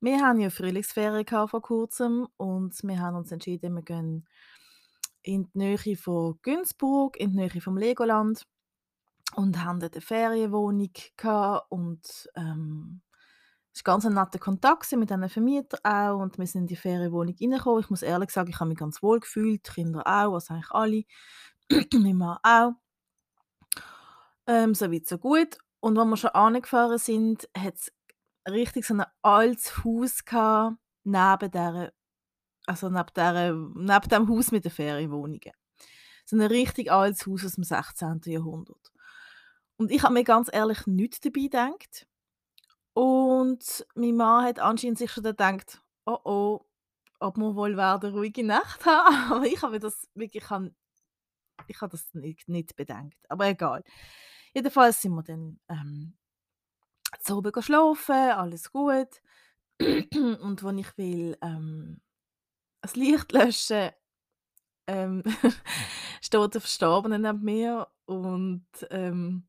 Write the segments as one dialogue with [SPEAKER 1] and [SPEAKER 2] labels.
[SPEAKER 1] Wir haben ja Frühlingsferien vor kurzem und wir haben uns entschieden, wir gehen in die Nähe von Günzburg, in die Nähe vom Legoland und haben dort eine Ferienwohnung gehabt und ähm, es war ganz ein netter Kontakt mit diesen Vermietern auch und wir sind in die Ferienwohnung reingekommen. Ich muss ehrlich sagen, ich habe mich ganz wohl gefühlt, die Kinder auch, also eigentlich alle, mein Mann auch. Ähm, so weit, so gut. Und als wir schon angefahren sind, hat es richtig so ein altes Haus neben der, also neben, der, neben dem Haus mit den Ferienwohnungen. So ein richtig altes Haus aus dem 16. Jahrhundert. Und ich habe mir ganz ehrlich nichts dabei gedacht. Und mein Mann hat anscheinend sich schon gedacht, oh oh, ob wir wohl eine ruhige Nacht haben. Aber ich habe das wirklich, ich habe das nicht, nicht bedenkt. Aber egal. Jedenfalls sind wir dann ähm, zu oben schlafen, alles gut. Und wenn ich will ähm, das Licht löschen, ähm, steht der Verstorbene neben mir und ähm,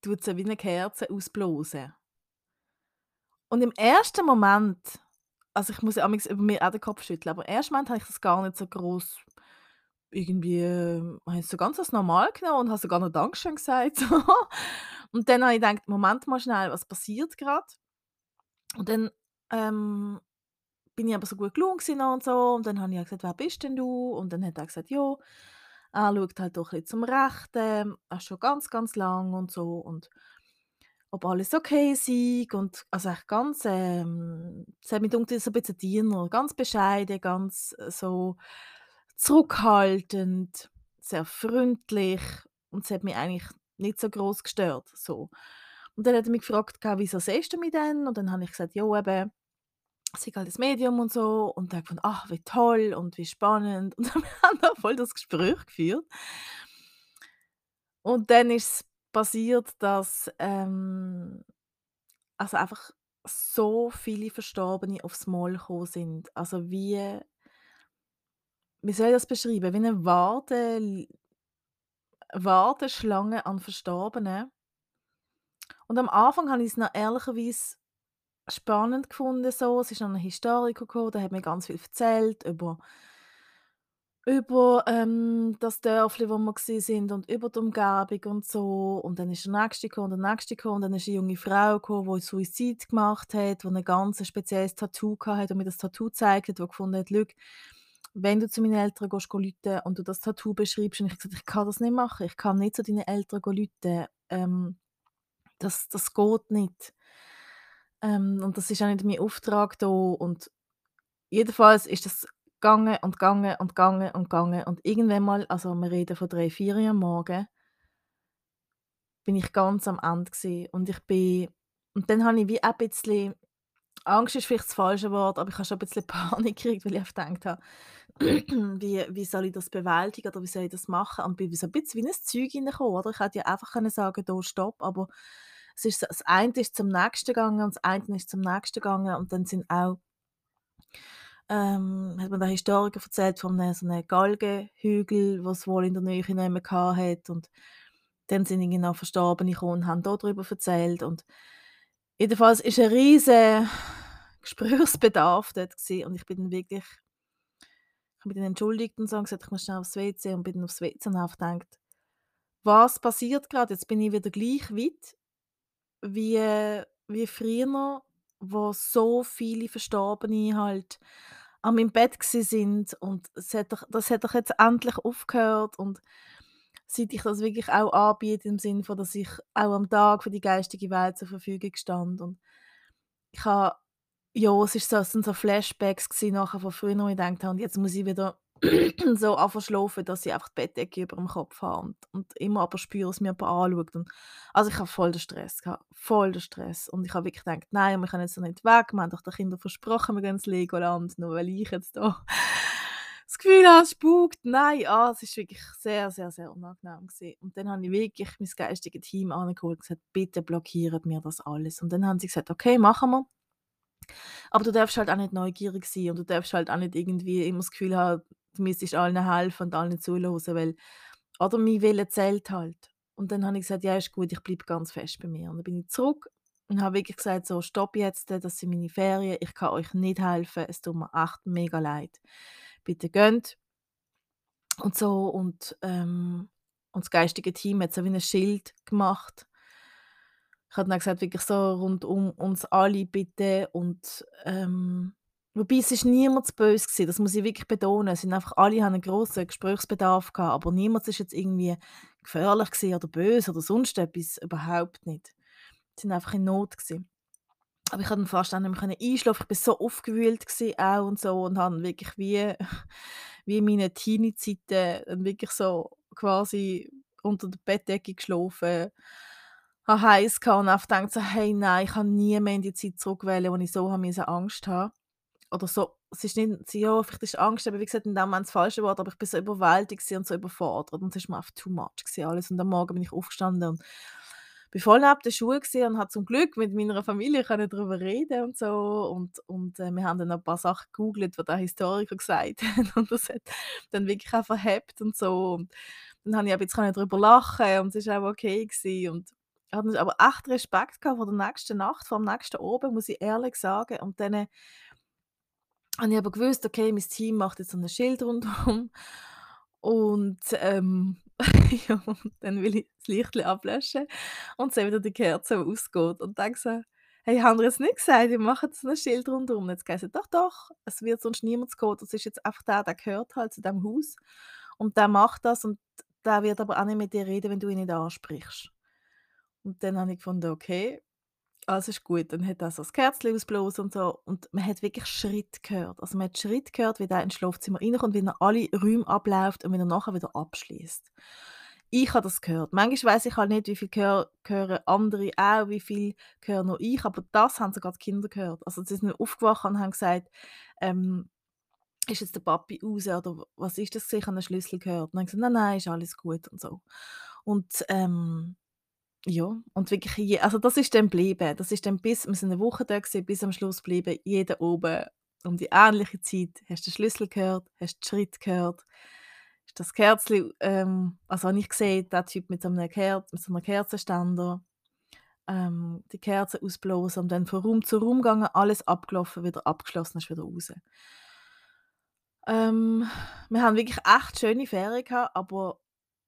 [SPEAKER 1] tut sie wie eine Kerze ausblasen. Und im ersten Moment, also ich muss ja über mir auch den Kopf schütteln, aber im ersten Moment habe ich das gar nicht so groß irgendwie, habe ich so ganz als normal genommen und habe sogar noch Dankeschön gesagt. Und dann habe ich gedacht, Moment mal schnell, was passiert gerade? Und dann ähm, bin ich aber so gut gelungen und so. Und dann habe ich gesagt, wer bist denn du? Und dann hat er gesagt, ja, er schaut halt doch ein bisschen zum Rechten, er ist schon ganz, ganz lang und so. Und ob alles okay ist. Und also echt ganz, ähm, es hat mich so ein bisschen Diener, ganz bescheiden, ganz äh, so zurückhaltend, sehr freundlich. Und es hat mich eigentlich nicht so groß gestört. So. Und dann hat er mich gefragt, wieso siehst du mich denn? Und dann habe ich gesagt, ja, eben, sei halt das Medium und so. Und hat gefunden, ach, wie toll und wie spannend. Und dann haben wir voll das Gespräch geführt. Und dann ist es passiert, dass ähm, also einfach so viele Verstorbene aufs Mal gekommen sind. Also wie, wie soll ich das beschreiben? Wie eine Warte, Warteschlange an Verstorbenen. Und am Anfang habe ich es noch ehrlicherweise spannend gefunden. So. Es ist noch ein Historiker gekommen, der hat mir ganz viel erzählt über, über ähm, das Dörfli, wo wir sind und über die Umgebung und so. Und dann ist der nächste gekommen und der nächste gekommen und dann ist eine junge Frau gekommen, die Suizid gemacht hat, die ein ganz spezielles Tattoo hatte und mir das Tattoo gezeigt hat, die gefunden hat, wenn du zu meinen Eltern gehst, rufen und du das Tattoo beschreibst und ich gesagt, ich kann das nicht machen, ich kann nicht zu deinen Eltern rufen, ähm, das, das geht nicht. Ähm, und das ist auch nicht mein Auftrag da und jedenfalls ist das gegangen und gegangen und gegangen und gegangen und irgendwann mal, also wir reden von drei, vier am Morgen, bin ich ganz am Ende gewesen. und ich bin und dann habe ich wie ein bisschen Angst ist vielleicht das falsche Wort, aber ich habe schon ein bisschen Panik gekriegt, weil ich einfach gedacht habe, wie, wie soll ich das bewältigen oder wie soll ich das machen? Und bin so ein bisschen wie ein Zeug reingekommen, oder? Ich hätte ja einfach können sagen, da stopp, aber es ist, das eine ist zum nächsten gegangen und das eine ist zum nächsten gegangen und dann sind auch ähm, hat mir der Historiker erzählt von einem, so einem Galgenhügel, was wohl in der Nähe nicht hat und dann sind irgendwie noch Verstorbene gekommen und haben darüber erzählt und jedenfalls ist ein riesiger Gesprächsbedarf dort gewesen. und ich bin dann wirklich ich mich dann entschuldigt und so gesagt, ich muss schnell aufs WC und bin dann aufs WC und habe gedacht, was passiert gerade? Jetzt bin ich wieder gleich weit wie, wie früher, wo so viele Verstorbene halt an meinem Bett sind und es hat doch, das hat doch jetzt endlich aufgehört und seit ich das wirklich auch anbiete, im Sinne von, dass ich auch am Tag für die geistige Welt zur Verfügung stand und ich habe ja, es, ist so, es sind so Flashbacks gewesen, nachher von früher, wo ich gedacht habe, und jetzt muss ich wieder so anfangen schlafen, dass ich einfach die Bettdecke über dem Kopf habe und und immer aber spüre, dass mir jemand anschaut und also, ich habe voll den Stress gehabt, voll den Stress und ich habe wirklich gedacht: «Nein, wir können jetzt noch nicht weg. Wir haben doch den Kindern versprochen, wir gehen ins Legoland, nur weil ich jetzt da Gefühl habe, spukt.» Nein, ah, es ist wirklich sehr, sehr, sehr unangenehm gewesen. Und dann habe ich wirklich mein geistiges Team angeholt und gesagt: «Bitte blockiert mir das alles.» Und dann haben sie gesagt: «Okay, machen wir.» Aber du darfst halt auch nicht neugierig sein und du darfst halt auch nicht irgendwie immer das Gefühl haben, du müsstest allen helfen und allen zuhören, weil oder mein Wille zählt halt. Und dann habe ich gesagt: «Ja, ist gut, ich bleibe ganz fest bei mir.» Und dann bin ich zurück und habe wirklich gesagt: «So, stopp jetzt, das sind meine Ferien, ich kann euch nicht helfen, es tut mir echt mega leid. Bitte geht.» Und so und, ähm und das geistige Team hat so wie ein Schild gemacht. Ich habe dann gesagt, wirklich so rund um uns alle bitte und, ähm wobei es ist niemand böse gewesen, das muss ich wirklich betonen. Es sind einfach alle haben einen grossen Gesprächsbedarf gehabt, aber niemand ist jetzt irgendwie gefährlich oder böse oder sonst etwas, überhaupt nicht. Sie sind einfach in Not gewesen. Aber ich konnte fast auch nicht mehr einschlafen. Ich war so aufgewühlt auch und so und habe wirklich wie wie in meinen Teenie-Zeiten wirklich so quasi unter der Bettdecke geschlafen, habe heiß und einfach gedacht so: «Hey, nein, ich kann nie mehr in die Zeit zurück wollen, wo ich so habe Angst haben.» Oder so es ist nicht ja, vielleicht ist Angst aber wie gesagt in dem Moment das falsche Wort, aber ich bin so überwältigt und so überfordert und es war mir einfach too much gewesen alles. Und am Morgen bin ich aufgestanden und bin voll den Schuhen gewesen und habe zum Glück mit meiner Familie können darüber reden und so. Und und, äh, wir haben dann ein paar Sachen gegoogelt, was der Historiker gesagt hat. Und das hat dann wirklich auch verhebt und so. Und dann habe ich jetzt können darüber lachen und es war auch okay gewesen und hatte aber echt Respekt vor der nächsten Nacht, vor dem nächsten Abend, muss ich ehrlich sagen. Und dann habe ich aber gewusst, okay, mein Team macht jetzt so ein Schild rundherum und, ähm, ja, dann will ich das Lichtchen ablöschen und sehe wieder die Kerze, die ausgeht und denke so: «Hey, haben wir jetzt nicht gesagt, wir machen jetzt ein Schild rundherum?» Jetzt es: «Doch, doch, es wird sonst niemand gehen. Das ist jetzt einfach der, der gehört halt zu diesem Haus und der macht das und der wird aber auch nicht mit dir reden, wenn du ihn nicht ansprichst.» Und dann habe ich gefunden: «Okay, alles ist gut.» Dann hat er so das Kerzchen ausgeblasen und so und man hat wirklich Schritt gehört. Also, man hat Schritt gehört, wie der ins Schlafzimmer reinkommt, wie er alle Räume abläuft und wie er nachher wieder abschließt. Ich habe das gehört. Manchmal weiss ich halt nicht, wie viel hören andere auch, wie viel höre nur ich, aber das haben sogar die Kinder gehört. Also, sie sind aufgewacht und haben gesagt, ähm: «Ist jetzt der Papi raus oder was ist das? Ich habe 'n Schlüssel gehört.» Und dann habe ich gesagt: «Nein, nein, ist alles gut.» und so. Und, ähm ja, und wirklich je also das ist dann geblieben. Das ist dann bis wir sind 'ne Woche da gewesen, bis am Schluss geblieben, jeder oben um die ähnliche Zeit. Hast den Schlüssel gehört, hast die Schritte gehört, hast das Kerzchen ähm, also habe ich gesehen, der Typ mit so 'nem Kerz mit so 'nem Kerzenständer, ähm, die Kerze ausblasen und dann von Raum zu Raum gegangen, alles abgelaufen, wieder abgeschlossen, ist wieder raus. Ähm, wir haben wirklich echt schöne Ferien gehabt, aber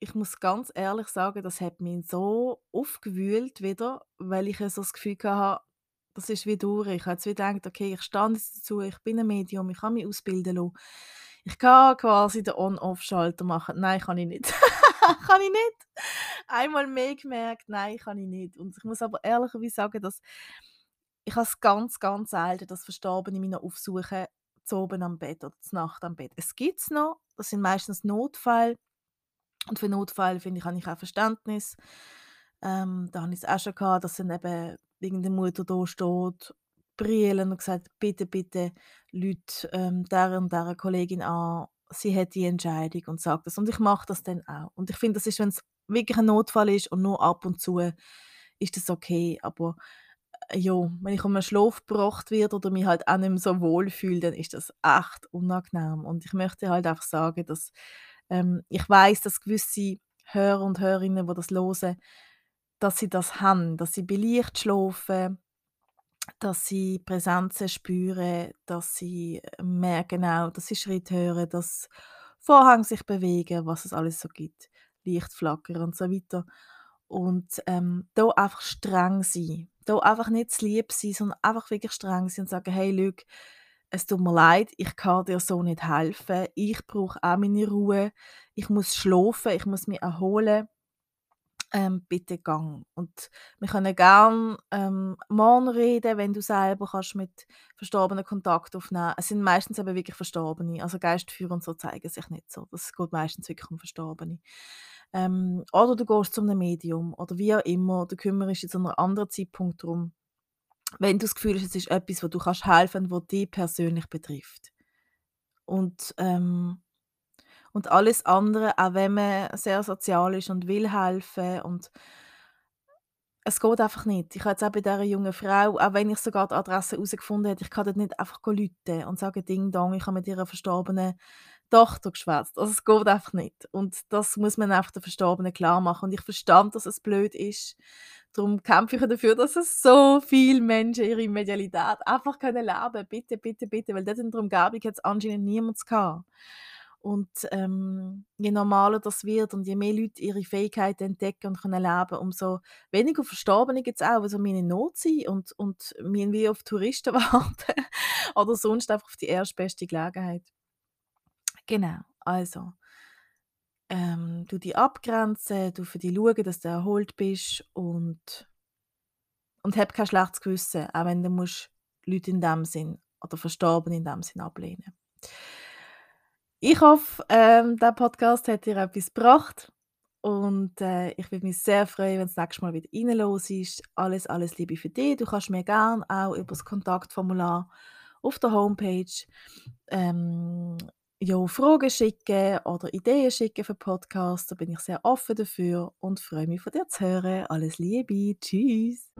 [SPEAKER 1] ich muss ganz ehrlich sagen, das hat mich so aufgewühlt wieder, weil ich so das Gefühl hatte, das ist wie durch. Ich habe gedacht: «Okay, ich jetzt dazu, ich bin ein Medium, ich kann mich ausbilden lassen. Ich kann quasi den On-Off-Schalter machen.» Nein, kann ich nicht. Kann ich nicht. Einmal mehr gemerkt: «Nein, kann ich nicht.» Und ich muss aber ehrlicherweise sagen, dass ich habe es ganz, ganz selten, dass Verstorbene mich noch aufsuchen oben am Bett oder Nacht am Bett. Es gibt es noch, das sind meistens Notfälle. Und für Notfälle, finde ich, habe ich auch Verständnis. Ähm, da habe ich es auch schon gehabt, dass dann eben irgendeine Mutter da steht, brüllen und gesagt: «Bitte, bitte Leute ähm, dieser und dieser Kollegin an, sie hat die Entscheidung und sagt das.» Und ich mache das dann auch. Und ich finde, das ist, wenn es wirklich ein Notfall ist und nur ab und zu, ist das okay. Aber, äh, ja, wenn ich um den Schlaf gebracht werde oder mich halt auch nicht mehr so wohl fühle, dann ist das echt unangenehm. Und ich möchte halt einfach sagen, dass ähm, ich weiß, dass gewisse Hörer und Hörerinnen, die das hören, dass sie das haben, dass sie bei Licht schlafen, dass sie Präsenzen spüren, dass sie äh, merken auch, dass sie Schritt hören, dass Vorhänge sich bewegen, was es alles so gibt, Lichtflacker und so weiter. Und, ähm, da einfach streng sein. Da einfach nicht zu lieb sein, sondern einfach wirklich streng sein und sagen: «Hey, schau, es tut mir leid, ich kann dir so nicht helfen. Ich brauche auch meine Ruhe. Ich muss schlafen, ich muss mich erholen. ähm, bitte gang. Und wir können gerne ähm, morgen reden, wenn du selber kannst mit Verstorbenen Kontakt aufnehmen. Es sind meistens eben wirklich Verstorbene. Also Geistführer und so zeigen sich nicht so. Das geht meistens wirklich um Verstorbene. Ähm, oder du gehst zu einem Medium oder wie auch immer. Du kümmerst dich zu einem anderen Zeitpunkt darum. Wenn du das Gefühl hast, es ist etwas, wo du kannst helfen, wo dich persönlich betrifft. Und ähm, und alles andere, auch wenn man sehr sozial ist und will helfen und es geht einfach nicht. Ich habe jetzt auch bei dieser jungen Frau, auch wenn ich sogar die Adresse herausgefunden habe, ich kann dort nicht einfach rufen und sagen: «Ding Dong, ich habe mit ihrer verstorbenen Tochter geschwätzt.» Also, es geht einfach nicht. Und das muss man einfach den Verstorbenen klar machen. Und ich verstand, dass es blöd ist. Darum kämpfe ich dafür, dass es so viele Menschen ihre Medialität einfach können leben. Bitte, bitte, bitte, weil dort in der Umgebung hat es anscheinend niemand gehabt. Und ähm, je normaler das wird und je mehr Leute ihre Fähigkeiten entdecken und können leben, umso weniger Verstorbene gibt es auch, die so in Not sind und, und wie auf Touristen warten oder sonst einfach auf die erstbeste Gelegenheit. Genau, also ähm, du die abgrenzen, du für dich schauen, dass du erholt bist und, und hab kein schlechtes Gewissen, auch wenn du musst Leute in dem Sinn oder Verstorbene in dem Sinn ablehnen ich hoffe, ähm, der Podcast hat dir etwas gebracht und äh, ich würde mich sehr freuen, wenn du das nächste Mal wieder reinhörst. Alles, alles Liebe für dich. Du kannst mir gerne auch über das Kontaktformular auf der Homepage ähm, ja, Fragen schicken oder Ideen schicken für Podcasts. Da bin ich sehr offen dafür und freue mich von dir zu hören. Alles Liebe. Tschüss.